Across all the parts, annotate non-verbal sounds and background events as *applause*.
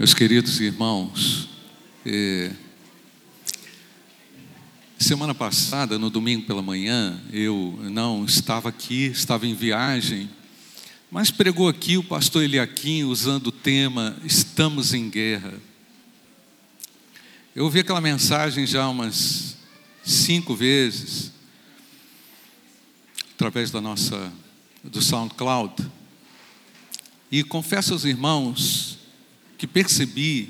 Meus queridos irmãos, eh, semana passada, no domingo pela manhã, eu não estava aqui, estava em viagem, mas pregou aqui o pastor Eliakim usando o tema Estamos em Guerra. Eu ouvi aquela mensagem já umas cinco vezes, através da nossa, do SoundCloud, e confesso aos irmãos que percebi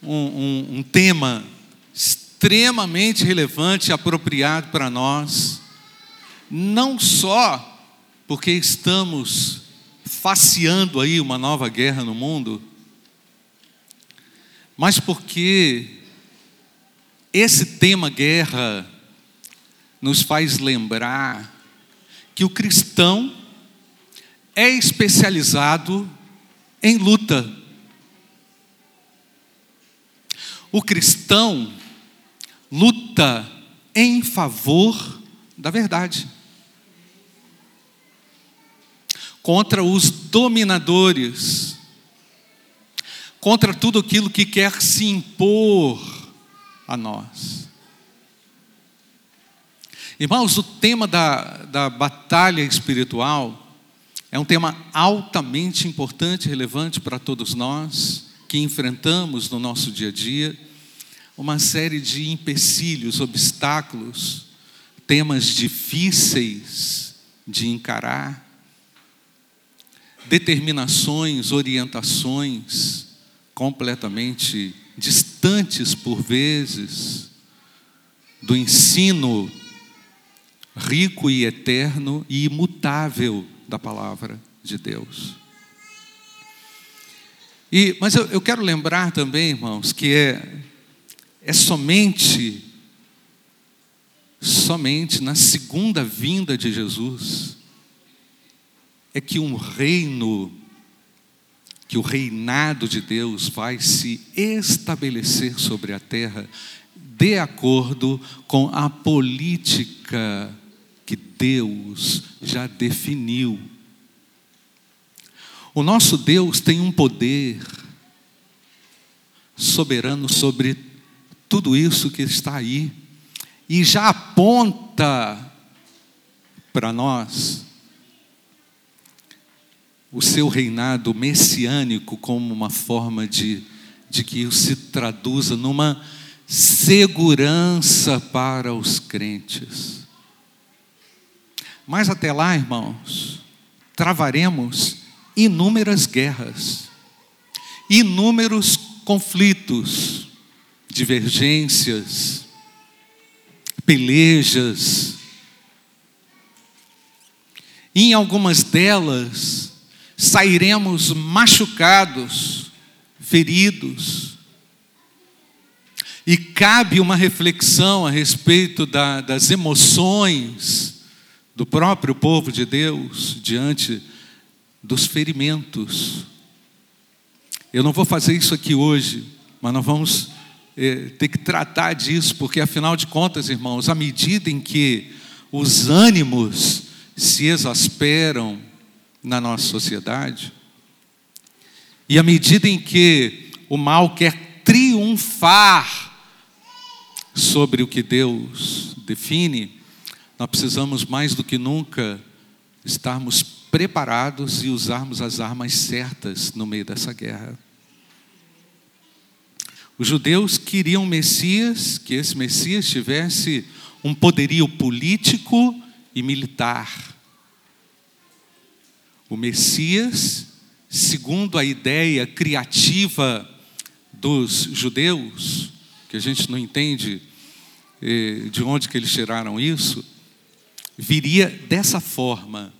um, um, um tema extremamente relevante e apropriado para nós, não só porque estamos faceando aí uma nova guerra no mundo, mas porque esse tema guerra nos faz lembrar que o cristão é especializado em luta. O cristão luta em favor da verdade. Contra os dominadores, contra tudo aquilo que quer se impor a nós. Irmãos, o tema da, da batalha espiritual é um tema altamente importante relevante para todos nós que enfrentamos no nosso dia a dia uma série de empecilhos, obstáculos, temas difíceis de encarar, determinações, orientações completamente distantes por vezes do ensino rico e eterno e imutável da palavra de Deus. E, mas eu, eu quero lembrar também, irmãos, que é, é somente, somente na segunda vinda de Jesus, é que um reino, que o reinado de Deus vai se estabelecer sobre a terra de acordo com a política que Deus já definiu. O nosso Deus tem um poder soberano sobre tudo isso que está aí e já aponta para nós o seu reinado messiânico como uma forma de, de que isso se traduza numa segurança para os crentes. Mas até lá, irmãos, travaremos inúmeras guerras, inúmeros conflitos, divergências, pelejas. Em algumas delas sairemos machucados, feridos. E cabe uma reflexão a respeito da, das emoções do próprio povo de Deus diante dos ferimentos. Eu não vou fazer isso aqui hoje, mas nós vamos é, ter que tratar disso, porque afinal de contas, irmãos, à medida em que os ânimos se exasperam na nossa sociedade, e à medida em que o mal quer triunfar sobre o que Deus define, nós precisamos mais do que nunca estarmos preparados e usarmos as armas certas no meio dessa guerra. Os judeus queriam Messias, que esse Messias tivesse um poderio político e militar. O Messias, segundo a ideia criativa dos judeus, que a gente não entende eh, de onde que eles tiraram isso, viria dessa forma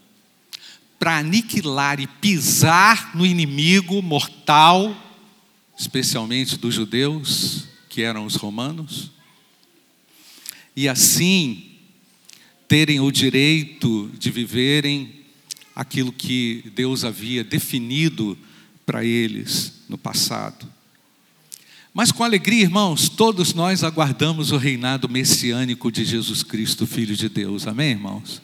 para aniquilar e pisar no inimigo mortal, especialmente dos judeus, que eram os romanos, e assim terem o direito de viverem aquilo que Deus havia definido para eles no passado. Mas com alegria, irmãos, todos nós aguardamos o reinado messiânico de Jesus Cristo, Filho de Deus. Amém, irmãos?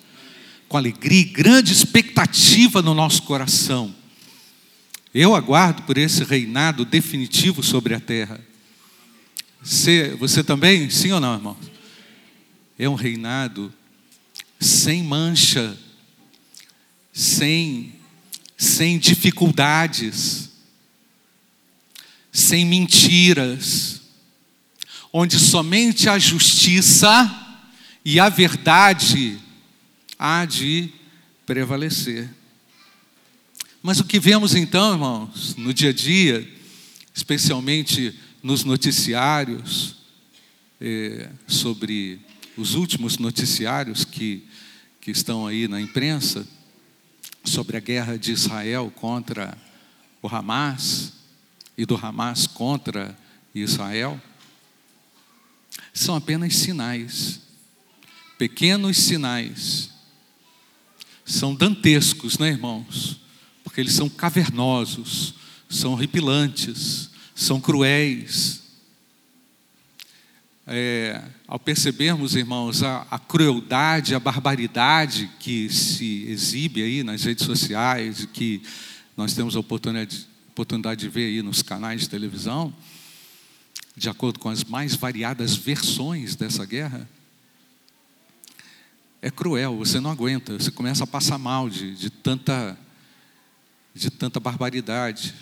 Com alegria e grande expectativa no nosso coração. Eu aguardo por esse reinado definitivo sobre a terra. Você, você também? Sim ou não, irmão? É um reinado sem mancha, sem, sem dificuldades, sem mentiras, onde somente a justiça e a verdade há de prevalecer. Mas o que vemos então, irmãos, no dia a dia, especialmente nos noticiários, é, sobre os últimos noticiários que, que estão aí na imprensa, sobre a guerra de Israel contra o Hamas e do Hamas contra Israel, são apenas sinais, pequenos sinais, são dantescos, né, irmãos? porque eles são cavernosos, são horripilantes, são cruéis. É, ao percebermos, irmãos, a, a, crueldade, a barbaridade que se exibe aí nas redes sociais, que nós temos a oportunidade, oportunidade de ver aí nos canais de televisão, de acordo com as mais variadas versões dessa guerra, é cruel, você não aguenta, você começa a passar mal de, de tanta de tanta barbaridade.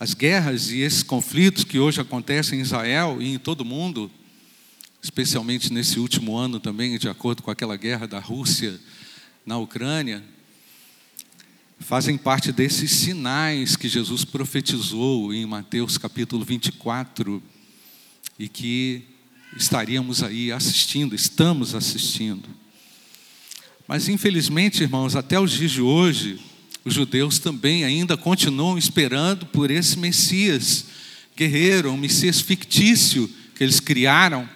As guerras e esses conflitos que hoje acontecem em Israel e em todo o mundo, especialmente nesse último ano também, de acordo com aquela guerra da Rússia na Ucrânia, fazem parte desses sinais que Jesus profetizou em Mateus capítulo 24 e que estaríamos aí assistindo, estamos assistindo. Mas infelizmente, irmãos, até os dias de hoje, os judeus também ainda continuam esperando por esse Messias guerreiro, um Messias fictício que eles criaram,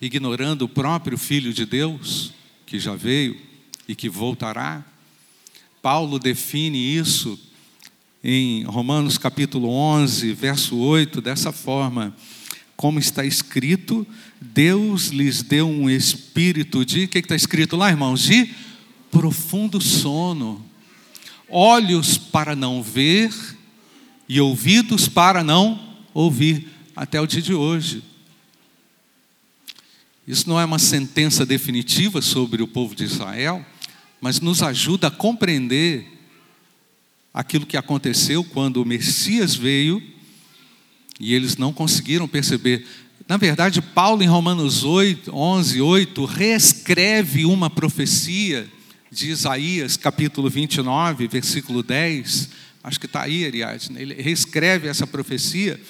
ignorando o próprio Filho de Deus, que já veio e que voltará. Paulo define isso em Romanos capítulo 11, verso 8, dessa forma: como está escrito, Deus lhes deu um espírito de, o que está escrito lá, irmãos? De profundo sono, olhos para não ver e ouvidos para não ouvir, até o dia de hoje. Isso não é uma sentença definitiva sobre o povo de Israel, mas nos ajuda a compreender aquilo que aconteceu quando o Messias veio e eles não conseguiram perceber. Na verdade, Paulo, em Romanos 8, 11, 8, reescreve uma profecia de Isaías, capítulo 29, versículo 10. Acho que está aí, Ariadne. Ele reescreve essa profecia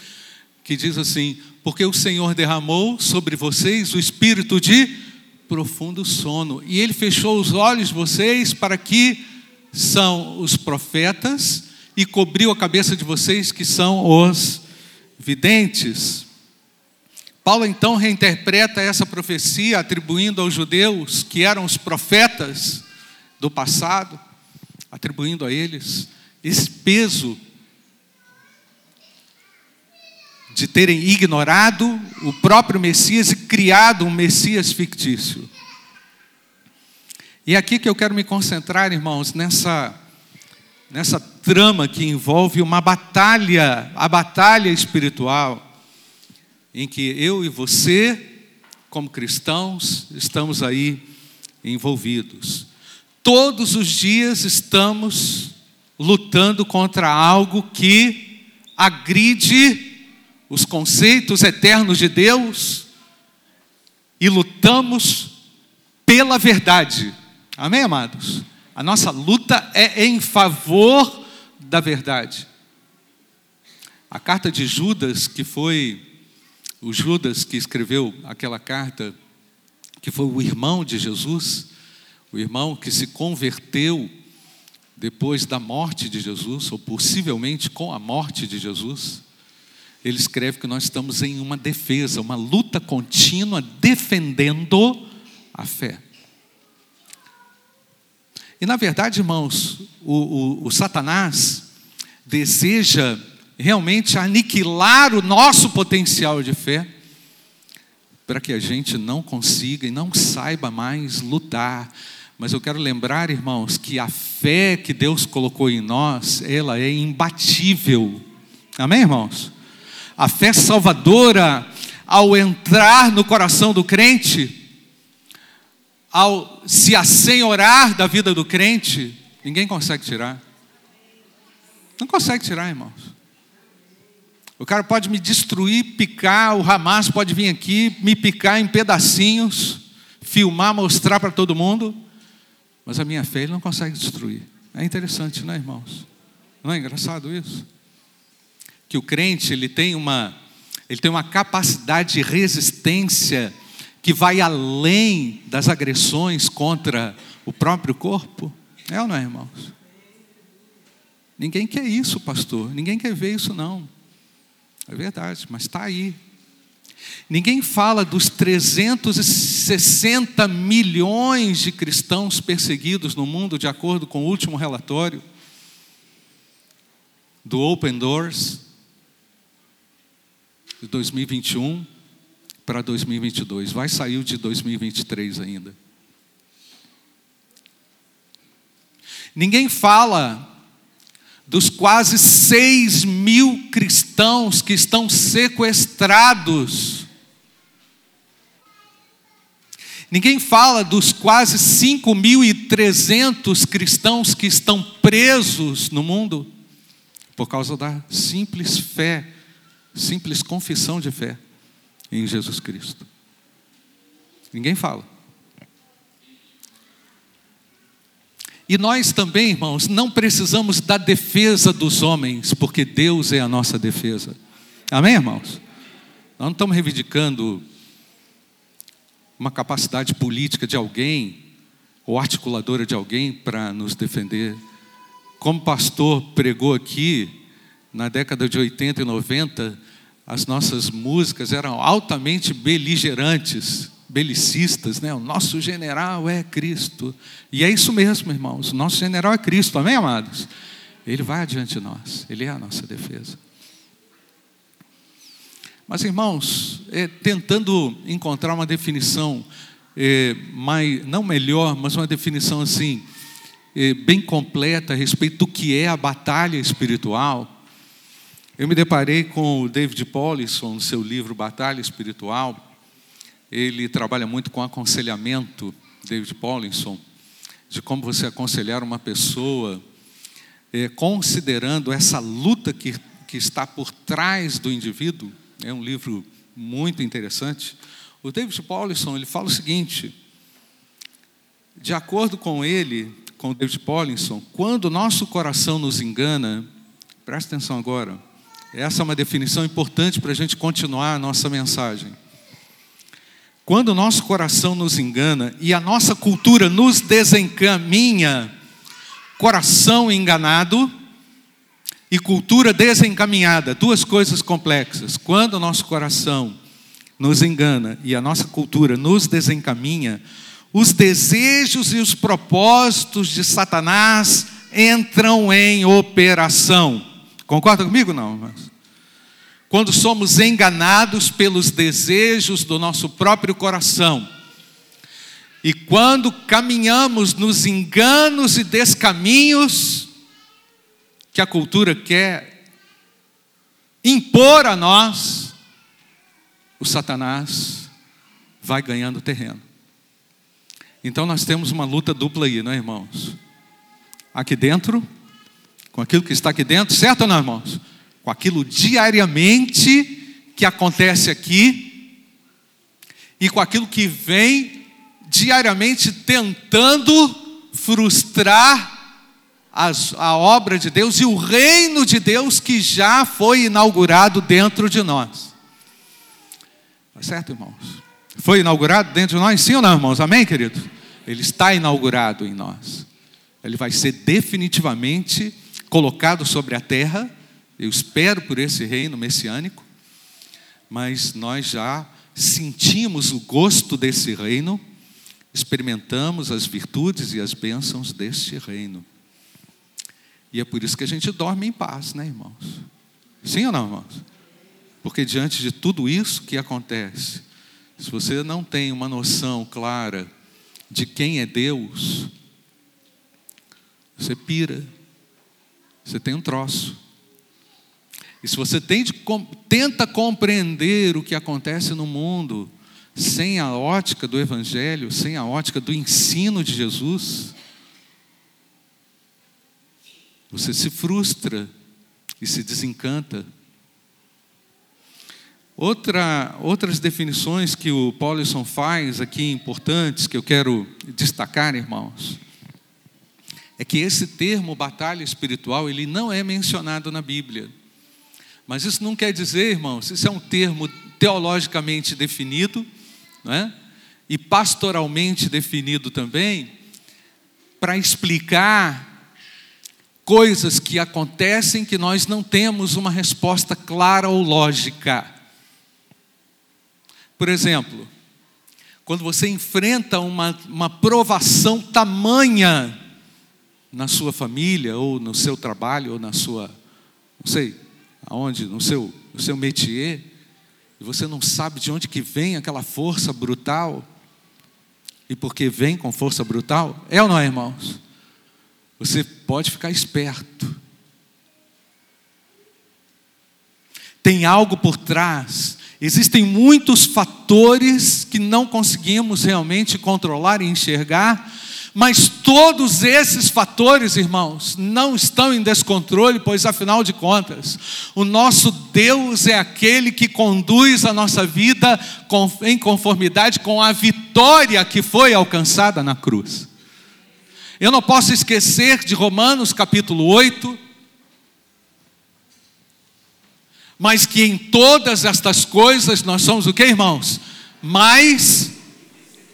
que diz assim: Porque o Senhor derramou sobre vocês o espírito de profundo sono, e ele fechou os olhos de vocês para que são os profetas, e cobriu a cabeça de vocês que são os videntes. Paulo então reinterpreta essa profecia, atribuindo aos judeus, que eram os profetas do passado, atribuindo a eles esse peso de terem ignorado o próprio Messias e criado um Messias fictício. E é aqui que eu quero me concentrar, irmãos, nessa nessa trama que envolve uma batalha, a batalha espiritual, em que eu e você, como cristãos, estamos aí envolvidos. Todos os dias estamos lutando contra algo que agride os conceitos eternos de Deus e lutamos pela verdade. Amém, amados? A nossa luta é em favor da verdade. A carta de Judas, que foi o Judas que escreveu aquela carta, que foi o irmão de Jesus, o irmão que se converteu depois da morte de Jesus, ou possivelmente com a morte de Jesus, ele escreve que nós estamos em uma defesa, uma luta contínua defendendo a fé. E na verdade, irmãos, o, o, o Satanás deseja realmente aniquilar o nosso potencial de fé, para que a gente não consiga e não saiba mais lutar, Mas eu quero lembrar, irmãos, que a fé que Deus colocou em nós, ela é imbatível. Amém, irmãos? A fé salvadora, ao entrar no coração do crente, ao se assenhorar da vida do crente, ninguém consegue tirar. Não consegue tirar, irmãos. O cara pode me destruir, picar, o Hamas pode vir aqui, me picar em pedacinhos, filmar, mostrar para todo mundo. Mas a minha fé ele não consegue destruir. É interessante, não é, irmãos? Não é engraçado isso? Que o crente ele tem uma ele tem uma capacidade de resistência que vai além das agressões contra o próprio corpo. É ou não é, irmãos? Ninguém quer isso, pastor. Ninguém quer ver isso, não. É verdade, mas está aí. Ninguém fala dos 360 milhões de cristãos perseguidos no mundo, de acordo com o último relatório do Open Doors de 2021 para 2022. Vai sair o de 2023 ainda. Ninguém fala dos quase 6 mil cristãos que estão sequestrados. Ninguém fala dos quase 5.300 cristãos que estão presos no mundo por causa da simples fé, simples confissão de fé em Jesus Cristo. Ninguém fala. E nós também, irmãos, não precisamos da defesa dos homens, porque Deus é a nossa defesa. Amém, irmãos? Nós não estamos reivindicando uma capacidade política de alguém, ou articuladora de alguém para nos defender. Como pastor pregou aqui, na década de 80 e 90, as nossas músicas eram altamente beligerantes belicistas, né? O nosso general é Cristo. E é isso mesmo, irmãos. O nosso general é Cristo, amém, amados? Ele vai adiante de nós, ele é a nossa defesa. Mas, irmãos, é, tentando encontrar uma definição, é, mais, não melhor, mas uma definição assim, é, bem completa a respeito do que é a batalha espiritual, eu me deparei com o David Paulison, no seu livro Batalha Espiritual, ele trabalha muito com aconselhamento, David Paulinson, de como você aconselhar uma pessoa, é, considerando essa luta que, que está por trás do indivíduo. É um livro muito interessante. O David Paulinson ele fala o seguinte: de acordo com ele, com o David Paulinson, quando o nosso coração nos engana, presta atenção agora, essa é uma definição importante para a gente continuar a nossa mensagem. Quando o nosso coração nos engana e a nossa cultura nos desencaminha, coração enganado e cultura desencaminhada, duas coisas complexas. Quando o nosso coração nos engana e a nossa cultura nos desencaminha, os desejos e os propósitos de Satanás entram em operação. Concorda comigo não? Irmãos? quando somos enganados pelos desejos do nosso próprio coração. E quando caminhamos nos enganos e descaminhos que a cultura quer impor a nós, o Satanás vai ganhando terreno. Então nós temos uma luta dupla aí, não é, irmãos? Aqui dentro, com aquilo que está aqui dentro, certo ou não, irmãos? com aquilo diariamente que acontece aqui e com aquilo que vem diariamente tentando frustrar as, a obra de Deus e o reino de Deus que já foi inaugurado dentro de nós. Tá certo, irmãos? Foi inaugurado dentro de nós? Sim ou não, irmãos? Amém, querido? Ele está inaugurado em nós. Ele vai ser definitivamente colocado sobre a terra eu espero por esse reino messiânico, mas nós já sentimos o gosto desse reino, experimentamos as virtudes e as bênçãos deste reino. E é por isso que a gente dorme em paz, né, irmãos? Sim ou não, irmãos? Porque diante de tudo isso que acontece, se você não tem uma noção clara de quem é Deus, você pira, você tem um troço. E se você tenta compreender o que acontece no mundo sem a ótica do Evangelho, sem a ótica do ensino de Jesus, você se frustra e se desencanta. Outra, outras definições que o Paulison faz aqui importantes, que eu quero destacar, irmãos, é que esse termo batalha espiritual, ele não é mencionado na Bíblia. Mas isso não quer dizer, irmãos, isso é um termo teologicamente definido, né? e pastoralmente definido também, para explicar coisas que acontecem que nós não temos uma resposta clara ou lógica. Por exemplo, quando você enfrenta uma, uma provação tamanha na sua família, ou no seu trabalho, ou na sua, não sei, aonde, no seu, no seu métier, e você não sabe de onde que vem aquela força brutal, e porque vem com força brutal, é ou não é, irmãos? Você pode ficar esperto. Tem algo por trás. Existem muitos fatores que não conseguimos realmente controlar e enxergar, mas todos esses fatores, irmãos, não estão em descontrole, pois afinal de contas, o nosso Deus é aquele que conduz a nossa vida em conformidade com a vitória que foi alcançada na cruz. Eu não posso esquecer de Romanos capítulo 8, mas que em todas estas coisas nós somos o que, irmãos? Mais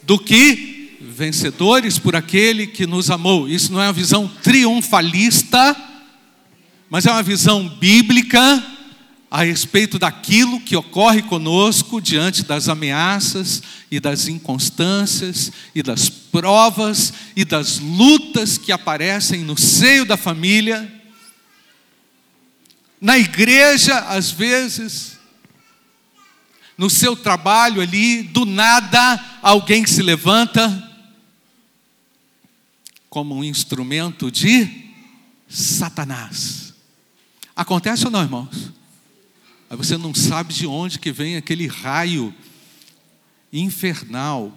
do que vencedores por aquele que nos amou. Isso não é uma visão triunfalista, mas é uma visão bíblica a respeito daquilo que ocorre conosco diante das ameaças e das inconstâncias e das provas e das lutas que aparecem no seio da família. Na igreja, às vezes, no seu trabalho ali, do nada alguém se levanta como um instrumento de Satanás. Acontece ou não, irmãos? Aí você não sabe de onde que vem aquele raio infernal.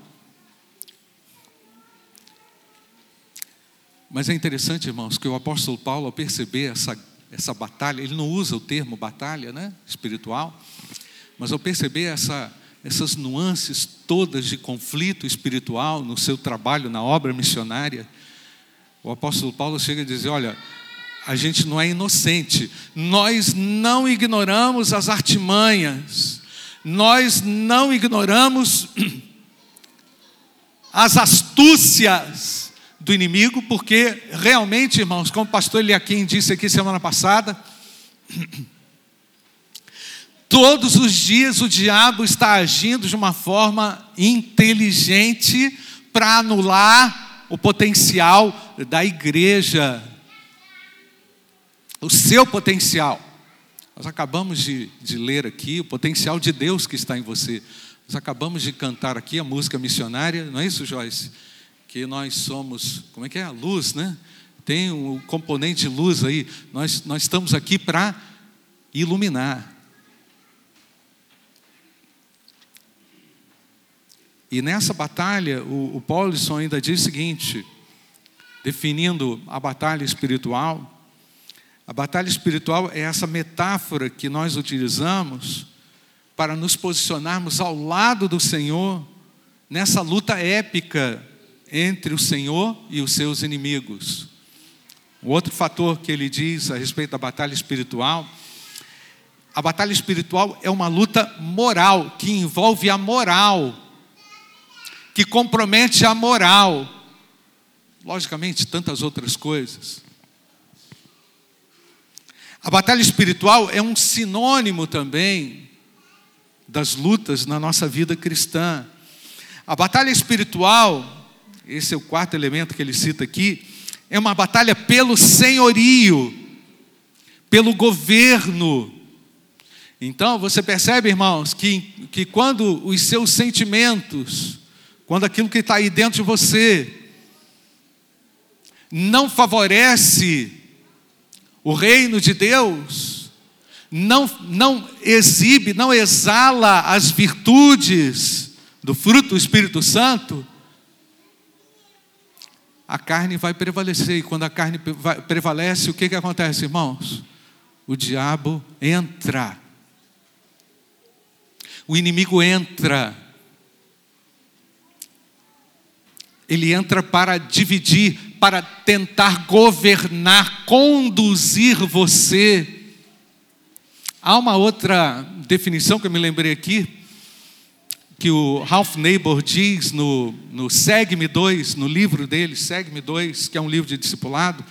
Mas é interessante, irmãos, que o apóstolo Paulo, ao perceber essa, essa batalha, ele não usa o termo batalha né, espiritual, mas ao perceber essa, essas nuances todas de conflito espiritual no seu trabalho, na obra missionária, o apóstolo Paulo chega a dizer: olha, a gente não é inocente, nós não ignoramos as artimanhas, nós não ignoramos *clears throat* as astúcias do inimigo, porque realmente, irmãos, como o pastor Eliakim disse aqui semana passada, *clears throat* todos os dias o diabo está agindo de uma forma inteligente para anular o potencial da igreja, o seu potencial. Nós acabamos de, de ler aqui o potencial de Deus que está em você. Nós acabamos de cantar aqui a música missionária, não é isso, Joyce? Que nós somos, como é que é? A luz, né? Tem um componente de luz aí. Nós, nós estamos aqui para iluminar. E nessa batalha, o, o Paulson ainda diz o seguinte, definindo a batalha espiritual. A batalha espiritual é essa metáfora que nós utilizamos para nos posicionarmos ao lado do Senhor nessa luta épica entre o Senhor e os seus inimigos. O outro fator que ele diz a respeito da batalha espiritual, a batalha espiritual é uma luta moral, que envolve a moral que compromete a moral. Logicamente, tantas outras coisas. A batalha espiritual é um sinônimo também das lutas na nossa vida cristã. A batalha espiritual, esse é o quarto elemento que ele cita aqui, é uma batalha pelo senhorio, pelo governo. Então, você percebe, irmãos, que, que quando os seus sentimentos, quando aquilo que está aí dentro de você não favorece o reino de Deus, não, não exibe, não exala as virtudes do fruto do Espírito Santo, a carne vai prevalecer. E quando a carne prevalece, o que, que acontece, irmãos? O diabo entra. O inimigo entra. Ele entra para dividir, para tentar governar, conduzir você. Há uma outra definição que eu me lembrei aqui, que o Ralph Neighbor diz no, no Segue-me 2, no livro dele, Segue-me 2, que é um livro de discipulado,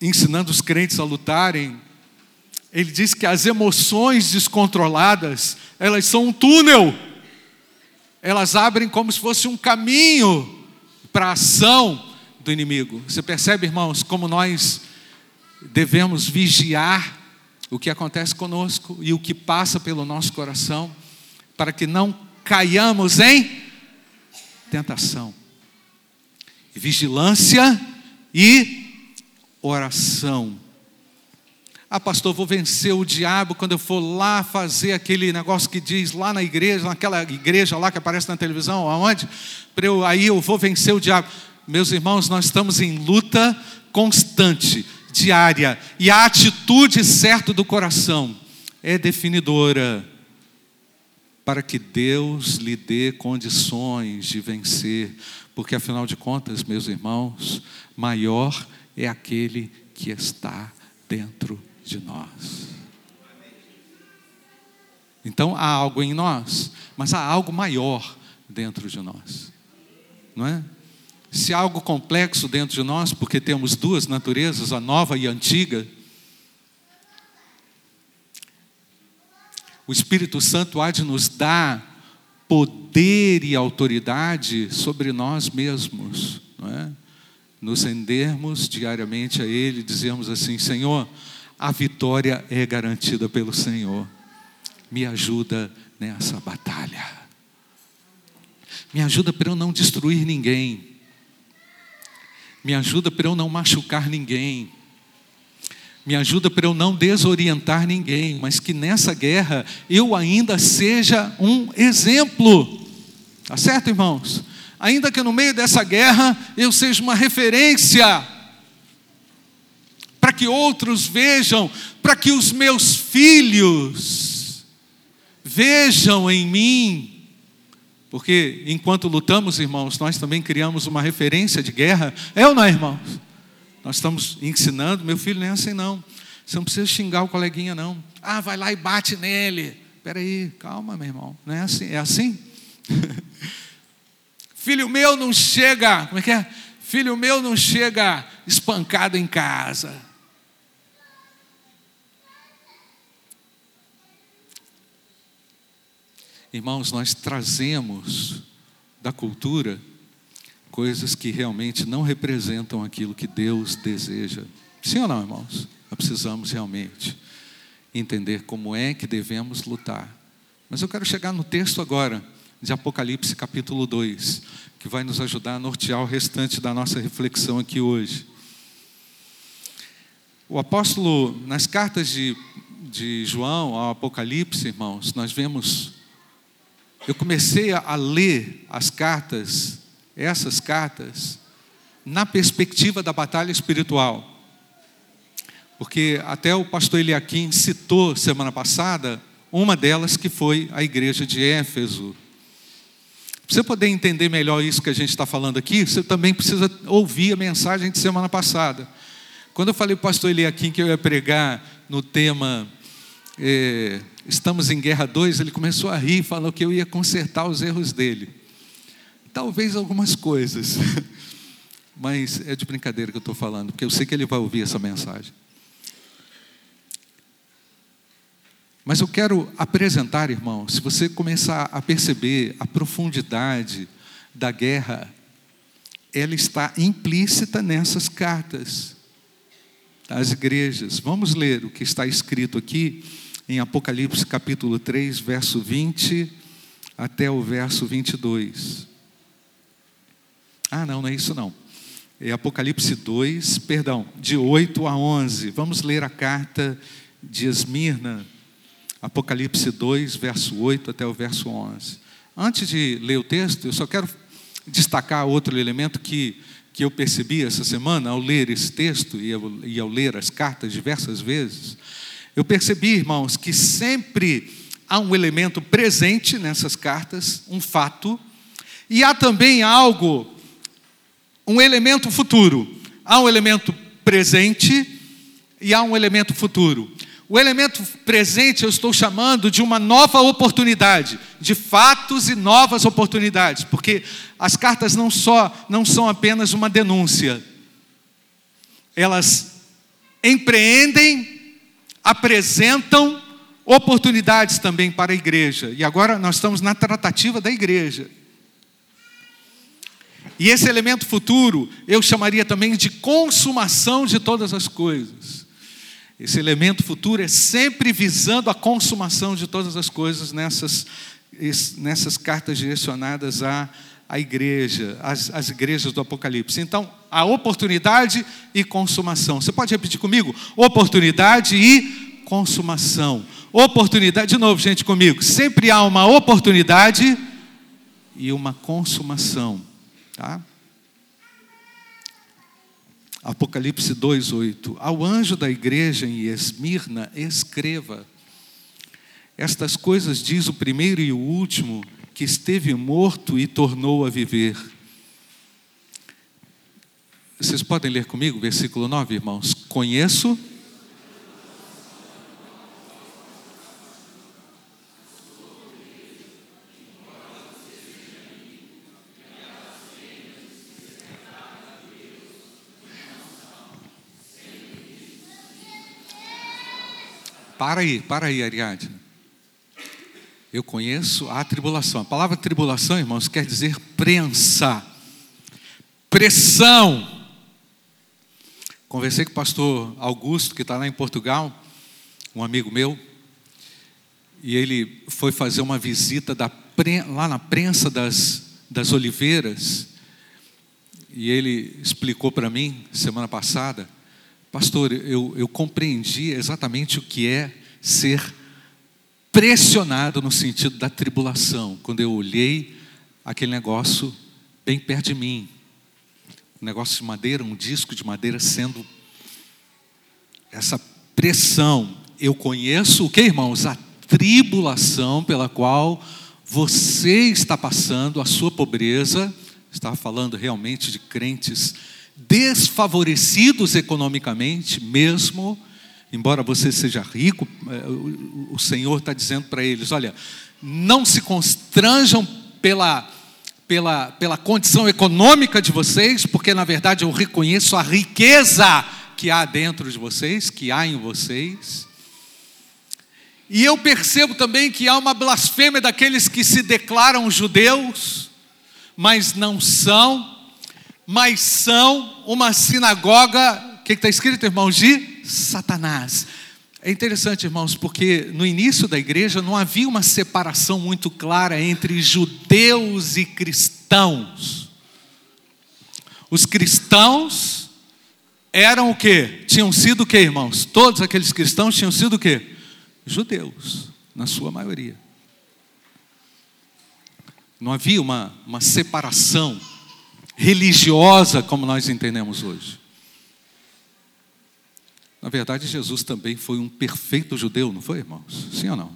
ensinando os crentes a lutarem. Ele diz que as emoções descontroladas, elas são um túnel elas abrem como se fosse um caminho para a ação do inimigo. Você percebe, irmãos, como nós devemos vigiar o que acontece conosco e o que passa pelo nosso coração, para que não caiamos em tentação. Vigilância e oração. Ah, pastor, vou vencer o diabo quando eu for lá fazer aquele negócio que diz lá na igreja, naquela igreja lá que aparece na televisão, aonde? Eu, aí eu vou vencer o diabo. Meus irmãos, nós estamos em luta constante, diária, e a atitude certa do coração é definidora para que Deus lhe dê condições de vencer, porque afinal de contas, meus irmãos, maior é aquele que está dentro de nós. Então há algo em nós, mas há algo maior dentro de nós, não é? Se há algo complexo dentro de nós, porque temos duas naturezas, a nova e a antiga, o Espírito Santo há de nos dar poder e autoridade sobre nós mesmos, não é? Nos rendermos diariamente a Ele, dizemos assim: Senhor, a vitória é garantida pelo Senhor. Me ajuda nessa batalha. Me ajuda para eu não destruir ninguém. Me ajuda para eu não machucar ninguém. Me ajuda para eu não desorientar ninguém, mas que nessa guerra eu ainda seja um exemplo. Tá certo, irmãos? Ainda que no meio dessa guerra eu seja uma referência que outros vejam, para que os meus filhos vejam em mim. Porque enquanto lutamos, irmãos, nós também criamos uma referência de guerra. É ou não é, irmãos? Nós estamos ensinando, meu filho não é assim não. Você não precisa xingar o coleguinha, não. Ah, vai lá e bate nele. Espera aí, calma, meu irmão. Não é assim? É assim? *laughs* filho meu não chega, como é que é? Filho meu não chega espancado em casa. Irmãos, nós trazemos da cultura coisas que realmente não representam aquilo que Deus deseja. Sim ou não, irmãos? Nós precisamos realmente entender como é que devemos lutar. Mas eu quero chegar no texto agora, de Apocalipse capítulo 2, que vai nos ajudar a nortear o restante da nossa reflexão aqui hoje. O apóstolo, nas cartas de, de João ao Apocalipse, irmãos, nós vemos eu comecei a ler as cartas, essas cartas, na perspectiva da batalha espiritual. Porque até o pastor Eliakim citou semana passada uma delas que foi a igreja de Éfeso. Para você poder entender melhor isso que a gente está falando aqui, você também precisa ouvir a mensagem de semana passada. Quando eu falei para o pastor Eliakim que eu ia pregar no tema é, estamos em guerra 2, ele começou a rir, falou que eu ia consertar os erros dele. Talvez algumas coisas, *laughs* mas é de brincadeira que eu estou falando, porque eu sei que ele vai ouvir essa mensagem. Mas eu quero apresentar, irmão, se você começar a perceber a profundidade da guerra, ela está implícita nessas cartas às igrejas. Vamos ler o que está escrito aqui em Apocalipse capítulo 3, verso 20 até o verso 22. Ah, não, não é isso não. É Apocalipse 2, perdão, de 8 a 11. Vamos ler a carta de Esmirna, Apocalipse 2, verso 8 até o verso 11. Antes de ler o texto, eu só quero destacar outro elemento que, que eu percebi essa semana ao ler esse texto e ao, e ao ler as cartas diversas vezes. Eu percebi, irmãos, que sempre há um elemento presente nessas cartas, um fato, e há também algo, um elemento futuro. Há um elemento presente e há um elemento futuro. O elemento presente eu estou chamando de uma nova oportunidade, de fatos e novas oportunidades, porque as cartas não só não são apenas uma denúncia. Elas empreendem, apresentam oportunidades também para a igreja. E agora nós estamos na tratativa da igreja. E esse elemento futuro eu chamaria também de consumação de todas as coisas. Esse elemento futuro é sempre visando a consumação de todas as coisas nessas, nessas cartas direcionadas à, à igreja, às, às igrejas do Apocalipse. Então, a oportunidade e consumação. Você pode repetir comigo? Oportunidade e consumação. Oportunidade, de novo, gente, comigo. Sempre há uma oportunidade e uma consumação. Tá? Apocalipse 2:8. Ao anjo da igreja em Esmirna, escreva: Estas coisas diz o primeiro e o último, que esteve morto e tornou a viver. Vocês podem ler comigo, versículo 9, irmãos? Conheço Para aí, para aí, Ariadne. Eu conheço a tribulação. A palavra tribulação, irmãos, quer dizer prensa, pressão. Conversei com o pastor Augusto, que está lá em Portugal, um amigo meu, e ele foi fazer uma visita da, lá na prensa das, das oliveiras, e ele explicou para mim, semana passada, Pastor, eu, eu compreendi exatamente o que é ser pressionado no sentido da tribulação, quando eu olhei aquele negócio bem perto de mim. Um negócio de madeira, um disco de madeira sendo essa pressão. Eu conheço o que, irmãos? A tribulação pela qual você está passando, a sua pobreza. Estava falando realmente de crentes desfavorecidos economicamente, mesmo, embora você seja rico, é, o Senhor está dizendo para eles: olha, não se constranjam pela, pela, pela condição econômica de vocês, porque na verdade eu reconheço a riqueza que há dentro de vocês, que há em vocês. E eu percebo também que há uma blasfêmia daqueles que se declaram judeus, mas não são mas são uma sinagoga, o que está escrito, irmãos? De Satanás. É interessante, irmãos, porque no início da igreja não havia uma separação muito clara entre judeus e cristãos. Os cristãos eram o que? Tinham sido o que, irmãos? Todos aqueles cristãos tinham sido o que? Judeus, na sua maioria. Não havia uma, uma separação religiosa como nós entendemos hoje. Na verdade, Jesus também foi um perfeito judeu, não foi, irmãos? Sim ou não?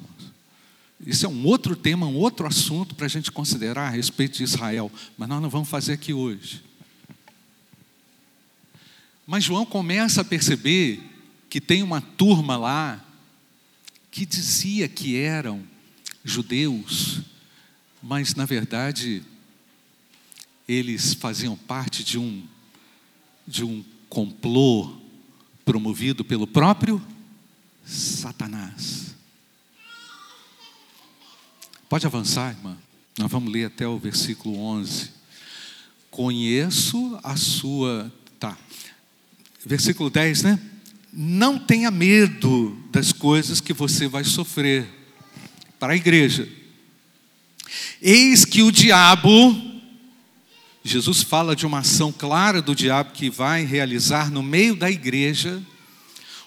Isso é um outro tema, um outro assunto para a gente considerar a respeito de Israel, mas nós não vamos fazer aqui hoje. Mas João começa a perceber que tem uma turma lá que dizia que eram judeus, mas na verdade eles faziam parte de um, de um complô promovido pelo próprio Satanás. Pode avançar, irmã. Nós vamos ler até o versículo 11. Conheço a sua. Tá. Versículo 10, né? Não tenha medo das coisas que você vai sofrer para a igreja. Eis que o diabo, Jesus fala de uma ação clara do diabo que vai realizar no meio da igreja.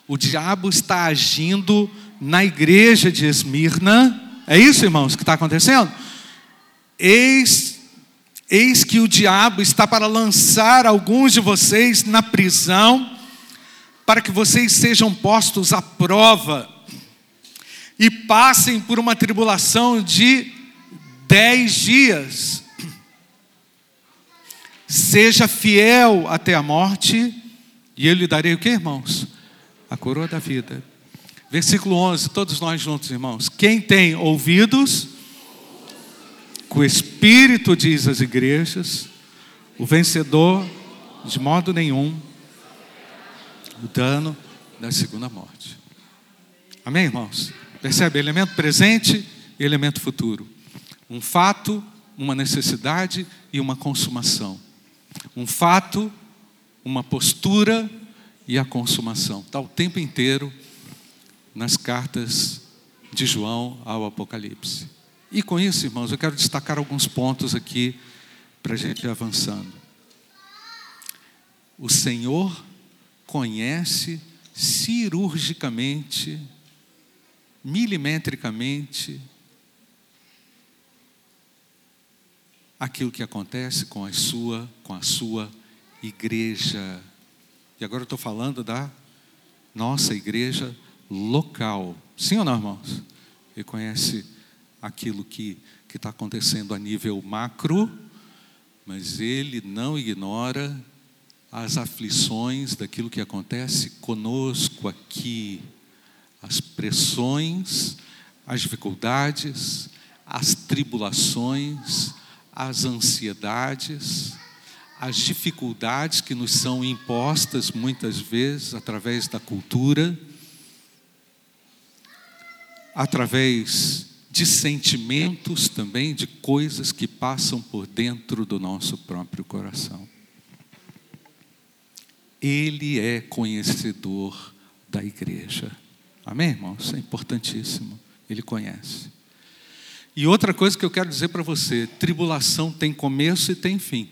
O diabo está agindo na igreja de Esmirna. É isso, irmãos, que está acontecendo? Eis, eis que o diabo está para lançar alguns de vocês na prisão, para que vocês sejam postos à prova e passem por uma tribulação de dez dias. Seja fiel até a morte, e eu lhe darei o que, irmãos? A coroa da vida. Versículo 11, todos nós juntos, irmãos. Quem tem ouvidos, que o Espírito diz às igrejas, o vencedor, de modo nenhum, o dano da segunda morte. Amém, irmãos? Percebe? Elemento presente e elemento futuro. Um fato, uma necessidade e uma consumação. Um fato, uma postura e a consumação. Está o tempo inteiro nas cartas de João ao Apocalipse. E com isso, irmãos, eu quero destacar alguns pontos aqui para a gente ir avançando. O Senhor conhece cirurgicamente, milimetricamente, aquilo que acontece com a sua, com a sua igreja. E agora eu estou falando da nossa igreja local. Sim ou não, irmãos? Ele conhece aquilo que está acontecendo a nível macro, mas ele não ignora as aflições daquilo que acontece conosco aqui, as pressões, as dificuldades, as tribulações, as ansiedades, as dificuldades que nos são impostas muitas vezes através da cultura, através de sentimentos também, de coisas que passam por dentro do nosso próprio coração. Ele é conhecedor da igreja. Amém, irmãos? É importantíssimo. Ele conhece. E outra coisa que eu quero dizer para você: tribulação tem começo e tem fim.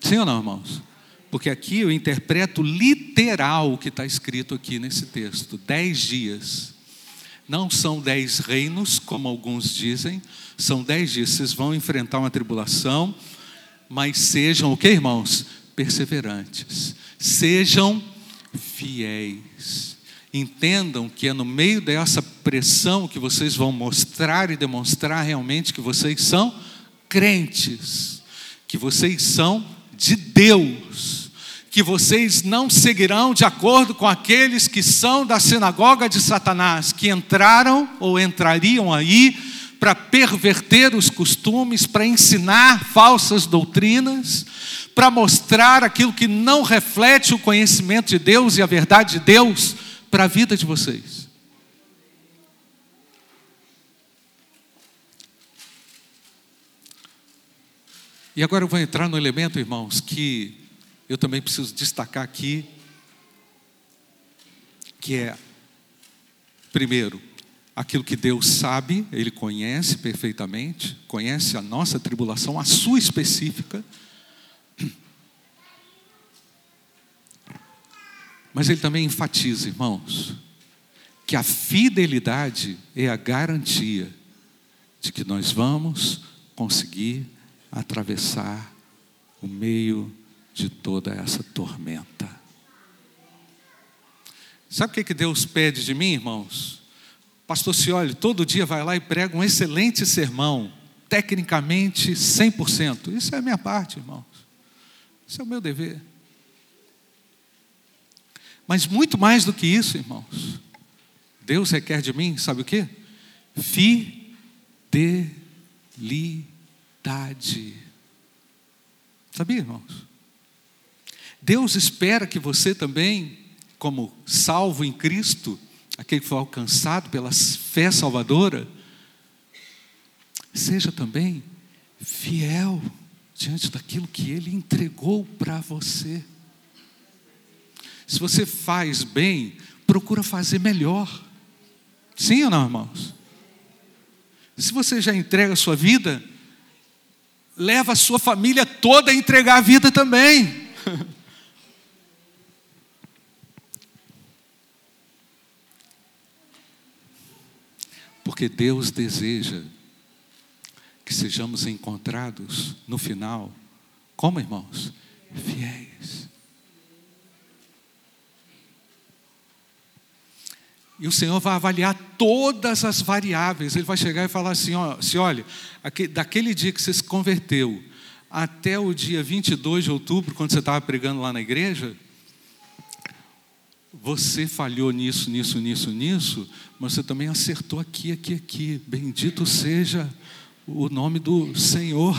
Sim ou não, irmãos? Porque aqui eu interpreto literal o que está escrito aqui nesse texto: dez dias. Não são dez reinos, como alguns dizem, são dez dias. Vocês vão enfrentar uma tribulação, mas sejam o que, irmãos? Perseverantes. Sejam fiéis entendam que é no meio dessa pressão que vocês vão mostrar e demonstrar realmente que vocês são crentes, que vocês são de Deus, que vocês não seguirão de acordo com aqueles que são da sinagoga de Satanás, que entraram ou entrariam aí para perverter os costumes, para ensinar falsas doutrinas, para mostrar aquilo que não reflete o conhecimento de Deus e a verdade de Deus para a vida de vocês. E agora eu vou entrar no elemento, irmãos, que eu também preciso destacar aqui, que é, primeiro, aquilo que Deus sabe, Ele conhece perfeitamente, conhece a nossa tribulação, a sua específica, Mas ele também enfatiza, irmãos, que a fidelidade é a garantia de que nós vamos conseguir atravessar o meio de toda essa tormenta. Sabe o que Deus pede de mim, irmãos? Pastor Cioli, todo dia vai lá e prega um excelente sermão, tecnicamente 100%. Isso é a minha parte, irmãos. Isso é o meu dever. Mas muito mais do que isso, irmãos, Deus requer de mim, sabe o que? Fidelidade. Sabia, irmãos? Deus espera que você também, como salvo em Cristo, aquele que foi alcançado pela fé salvadora, seja também fiel diante daquilo que Ele entregou para você. Se você faz bem, procura fazer melhor. Sim ou não, irmãos? Se você já entrega a sua vida, leva a sua família toda a entregar a vida também. *laughs* Porque Deus deseja que sejamos encontrados no final, como irmãos? Fiéis. E o Senhor vai avaliar todas as variáveis. Ele vai chegar e falar assim: ó, se olha, daquele dia que você se converteu até o dia 22 de outubro, quando você estava pregando lá na igreja, você falhou nisso, nisso, nisso, nisso, mas você também acertou aqui, aqui, aqui. Bendito seja o nome do Senhor.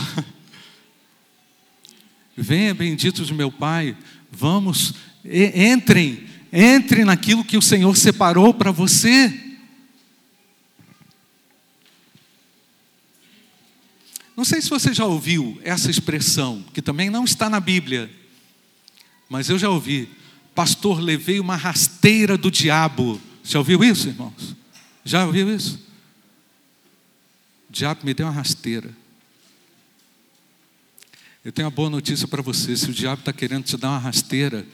*laughs* Venha, benditos de meu Pai, vamos, entrem entre naquilo que o Senhor separou para você. Não sei se você já ouviu essa expressão, que também não está na Bíblia, mas eu já ouvi. Pastor, levei uma rasteira do diabo. Já ouviu isso, irmãos? Já ouviu isso? O diabo me deu uma rasteira. Eu tenho uma boa notícia para você: se o diabo está querendo te dar uma rasteira,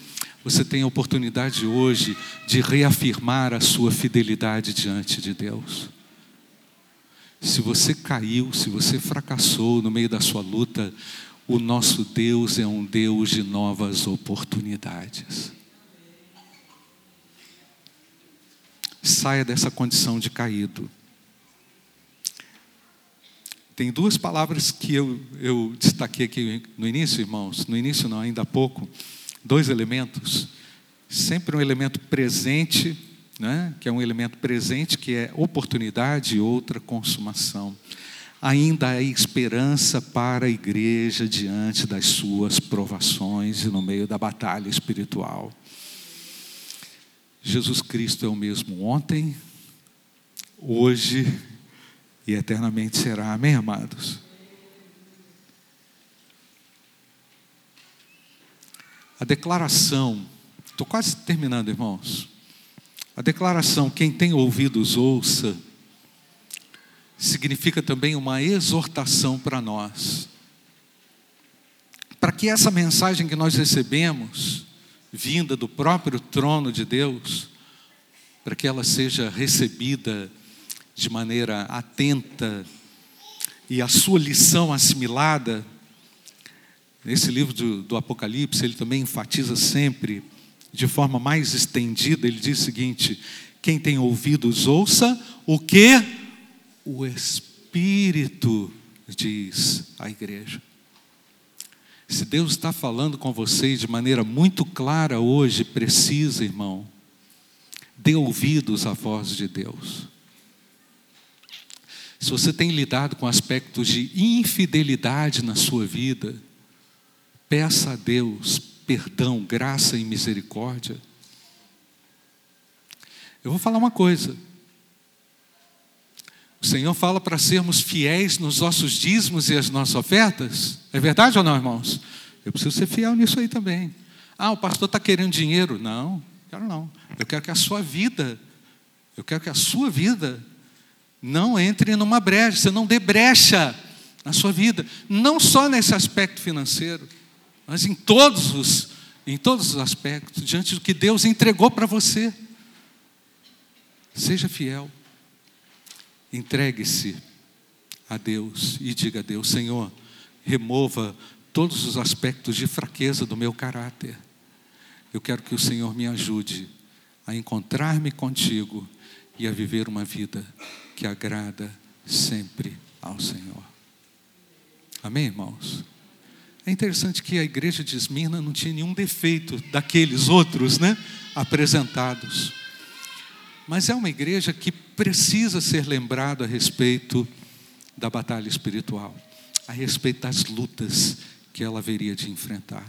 você tem a oportunidade hoje de reafirmar a sua fidelidade diante de Deus. Se você caiu, se você fracassou no meio da sua luta, o nosso Deus é um Deus de novas oportunidades. Saia dessa condição de caído. Tem duas palavras que eu, eu destaquei aqui no início, irmãos. No início, não, ainda há pouco dois elementos. Sempre um elemento presente, né? que é um elemento presente, que é oportunidade, e outra consumação. Ainda há esperança para a igreja diante das suas provações e no meio da batalha espiritual. Jesus Cristo é o mesmo ontem, hoje e eternamente será. Amém, amados? A declaração, estou quase terminando, irmãos. A declaração, quem tem ouvidos, ouça, significa também uma exortação para nós. Para que essa mensagem que nós recebemos, vinda do próprio trono de Deus, para que ela seja recebida de maneira atenta e a sua lição assimilada, Nesse livro do, do Apocalipse, ele também enfatiza sempre, de forma mais estendida, ele diz o seguinte: quem tem ouvidos, ouça o que o Espírito diz à igreja. Se Deus está falando com vocês de maneira muito clara hoje, precisa, irmão, dê ouvidos à voz de Deus. Se você tem lidado com aspectos de infidelidade na sua vida, Peça a Deus perdão, graça e misericórdia. Eu vou falar uma coisa. O Senhor fala para sermos fiéis nos nossos dízimos e as nossas ofertas. É verdade ou não, irmãos? Eu preciso ser fiel nisso aí também. Ah, o pastor está querendo dinheiro. Não, quero não. Eu quero que a sua vida, eu quero que a sua vida não entre numa brecha, você não dê brecha na sua vida. Não só nesse aspecto financeiro mas em todos os, em todos os aspectos, diante do que Deus entregou para você. Seja fiel. Entregue-se a Deus e diga a Deus: Senhor, remova todos os aspectos de fraqueza do meu caráter. Eu quero que o Senhor me ajude a encontrar-me contigo e a viver uma vida que agrada sempre ao Senhor. Amém, irmãos? É interessante que a igreja de Esmirna não tinha nenhum defeito daqueles outros, né, apresentados. Mas é uma igreja que precisa ser lembrado a respeito da batalha espiritual, a respeito das lutas que ela haveria de enfrentar.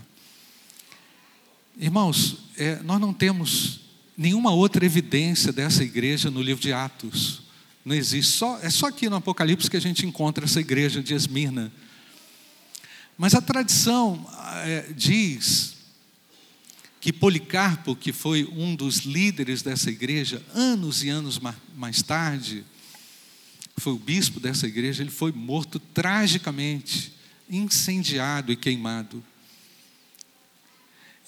Irmãos, é, nós não temos nenhuma outra evidência dessa igreja no livro de Atos. Não existe. Só, é só aqui no Apocalipse que a gente encontra essa igreja de Esmirna. Mas a tradição é, diz que Policarpo, que foi um dos líderes dessa igreja, anos e anos mais tarde, foi o bispo dessa igreja, ele foi morto tragicamente incendiado e queimado.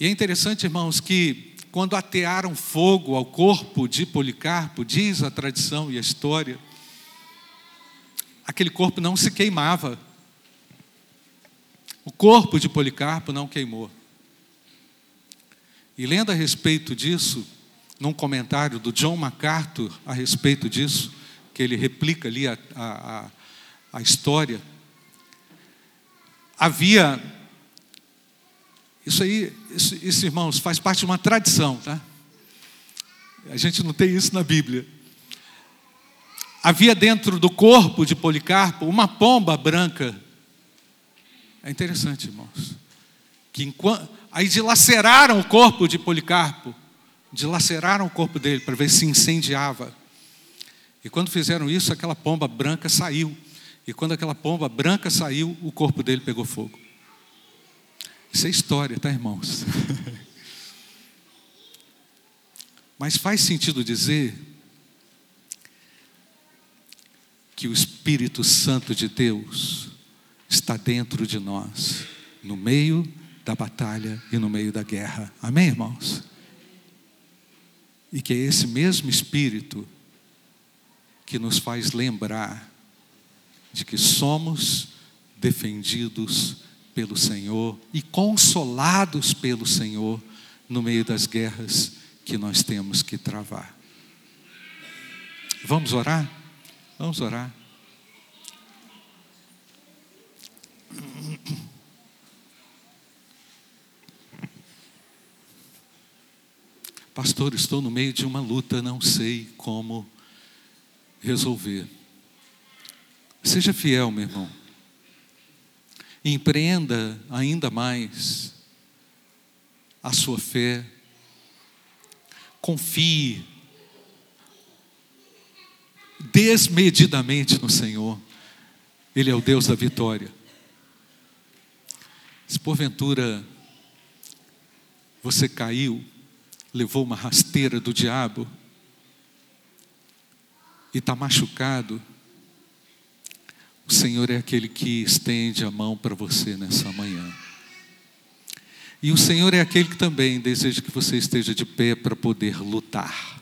E é interessante, irmãos, que quando atearam fogo ao corpo de Policarpo, diz a tradição e a história, aquele corpo não se queimava. O corpo de Policarpo não queimou. E lendo a respeito disso, num comentário do John MacArthur a respeito disso, que ele replica ali a, a, a história, havia. Isso aí, isso, isso, irmãos, faz parte de uma tradição, tá? A gente não tem isso na Bíblia. Havia dentro do corpo de Policarpo uma pomba branca. É interessante, irmãos. Que enquanto, aí dilaceraram o corpo de Policarpo, dilaceraram o corpo dele para ver se incendiava. E quando fizeram isso, aquela pomba branca saiu. E quando aquela pomba branca saiu, o corpo dele pegou fogo. Isso é história, tá, irmãos? *laughs* Mas faz sentido dizer que o Espírito Santo de Deus está dentro de nós, no meio da batalha e no meio da guerra. Amém, irmãos? E que é esse mesmo Espírito que nos faz lembrar de que somos defendidos pelo Senhor e consolados pelo Senhor no meio das guerras que nós temos que travar. Vamos orar? Vamos orar. Pastor, estou no meio de uma luta, não sei como resolver. Seja fiel, meu irmão. Empreenda ainda mais a sua fé. Confie desmedidamente no Senhor. Ele é o Deus da vitória. Se porventura você caiu, levou uma rasteira do diabo, e está machucado, o Senhor é aquele que estende a mão para você nessa manhã. E o Senhor é aquele que também deseja que você esteja de pé para poder lutar.